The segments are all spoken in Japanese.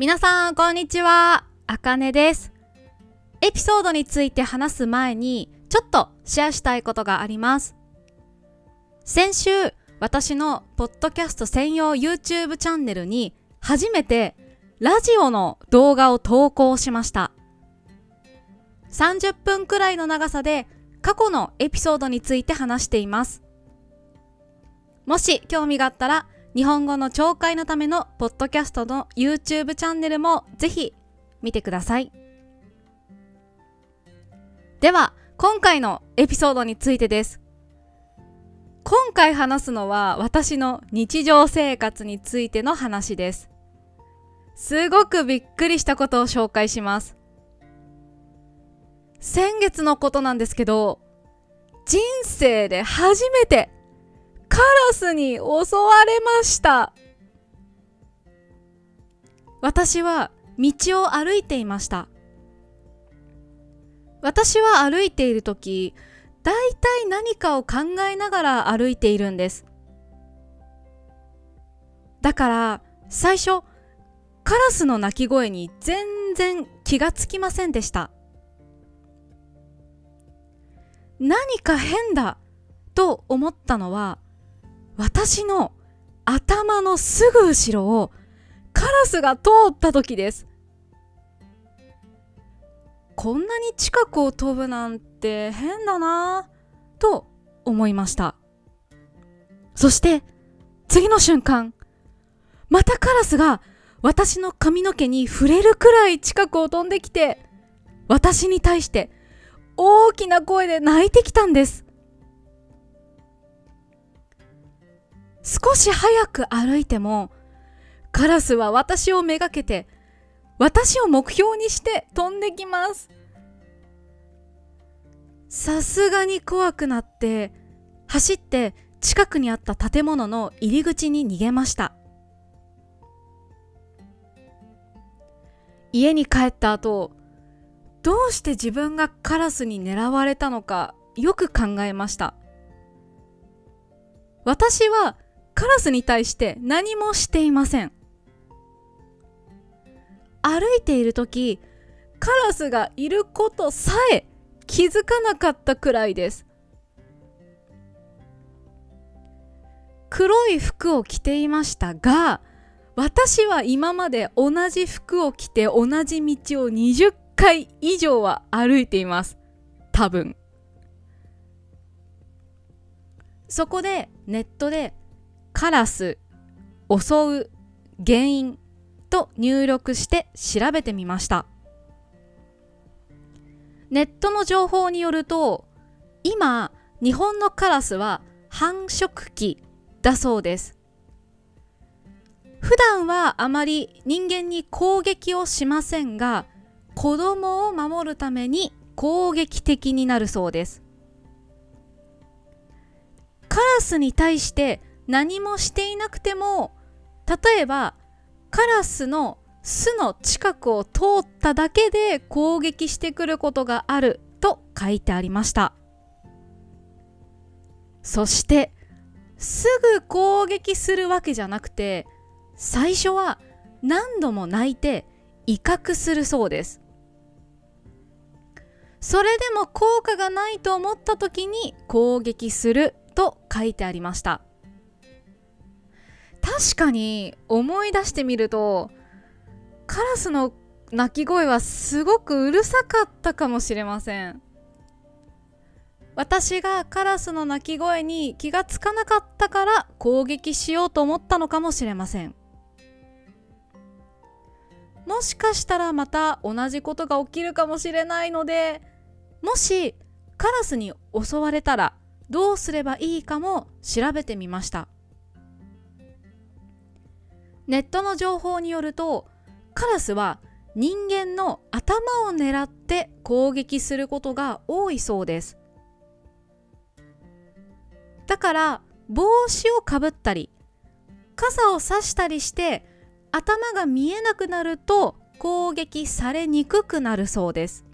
皆さんこんにちは。あかねです。エピソードについて話す前にちょっとシェアしたいことがあります。先週私のポッドキャスト専用 YouTube チャンネルに初めてラジオの動画を投稿しました。30分くらいの長さで過去のエピソードについて話しています。もし興味があったら日本語の聴解のためのポッドキャストの YouTube チャンネルもぜひ見てください。では今回のエピソードについてです。今回話すのは私の日常生活についての話です。すごくびっくりしたことを紹介します。先月のことなんですけど人生で初めてカラスに襲われました。私は道を歩いていました。私は歩いている時だいたい何かを考えながら歩いているんです。だから最初カラスの鳴き声に全然気がつきませんでした。何か変だと思ったのは私の頭のすぐ後ろをカラスが通った時です。こんなに近くを飛ぶなんて変だなぁと思いました。そして次の瞬間またカラスが私の髪の毛に触れるくらい近くを飛んできて私に対して大きな声で泣いてきたんです。少し早く歩いてもカラスは私をめがけて私を目標にして飛んできます。さすがに怖くなって走って近くにあった建物の入り口に逃げました。家に帰った後どうして自分がカラスに狙われたのかよく考えました。私はカラスに対して何もしていません。歩いている時カラスがいることさえ気づかなかったくらいです。黒い服を着ていましたが私は今まで同じ服を着て同じ道を20回以上は歩いています。多分。そこでネットでカラス襲う原因と入力して調べてみました。ネットの情報によると今日本のカラスは繁殖期だそうです。普段はあまり人間に攻撃をしませんが子供を守るために攻撃的になるそうです。カラスに対して何もしていなくても例えばカラスの巣の近くを通っただけで攻撃してくることがあると書いてありました。そしてすぐ攻撃するわけじゃなくて最初は何度も泣いて威嚇するそうです。それでも効果がないと思った時に攻撃すると書いてありました。確かに思い出してみるとカラスの鳴き声はすごくうるさかったかもしれません。私がカラスの鳴き声に気がつかなかったから攻撃しようと思ったのかもしれません。もしかしたらまた同じことが起きるかもしれないのでもしカラスに襲われたらどうすればいいかも調べてみました。ネットの情報によるとカラスは人間の頭を狙って攻撃することが多いそうです。だから帽子をかぶったり傘を差したりして頭が見えなくなると攻撃されにくくなるそうです。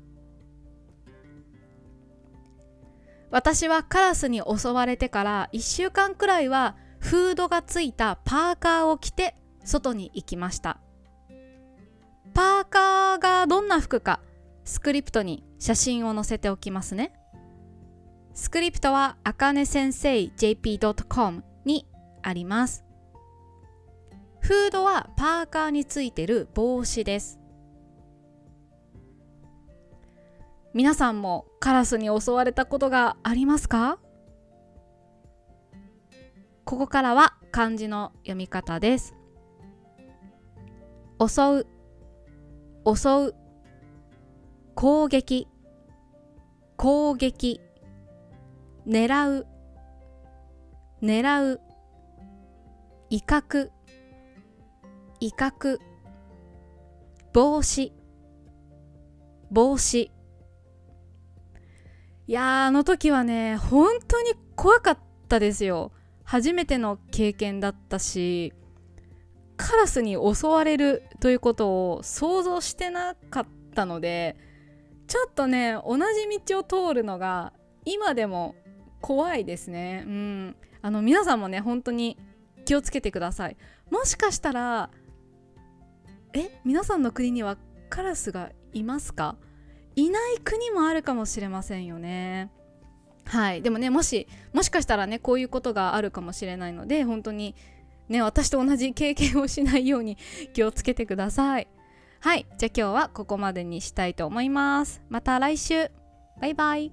私はカラスに襲われてから1週間くらいはフードがついたパーカーを着て外に行きました。パーカーがどんな服かスクリプトに写真を載せておきますね。スクリプトはあかね先生 jp.com にあります。フードはパーカーについてる帽子です。皆さんもカラスに襲われたことがありますか？ここからは漢字の読み方です。襲う襲う攻撃攻撃狙う狙う威嚇威嚇帽子帽子いやあの時はね本当に怖かったですよ。初めての経験だったし。カラスに襲われるということを想像してなかったのでちょっとね同じ道を通るのが今でも怖いですね。うん。あの皆さんもね本当に気をつけてください。もしかしたらえ皆さんの国にはカラスがいますか？いない国もあるかもしれませんよね。はい。でもねもしもしかしたらねこういうことがあるかもしれないので本当にね私と同じ経験をしないように気をつけてください。はい。じゃあ今日はここまでにしたいと思います。また来週。バイバイ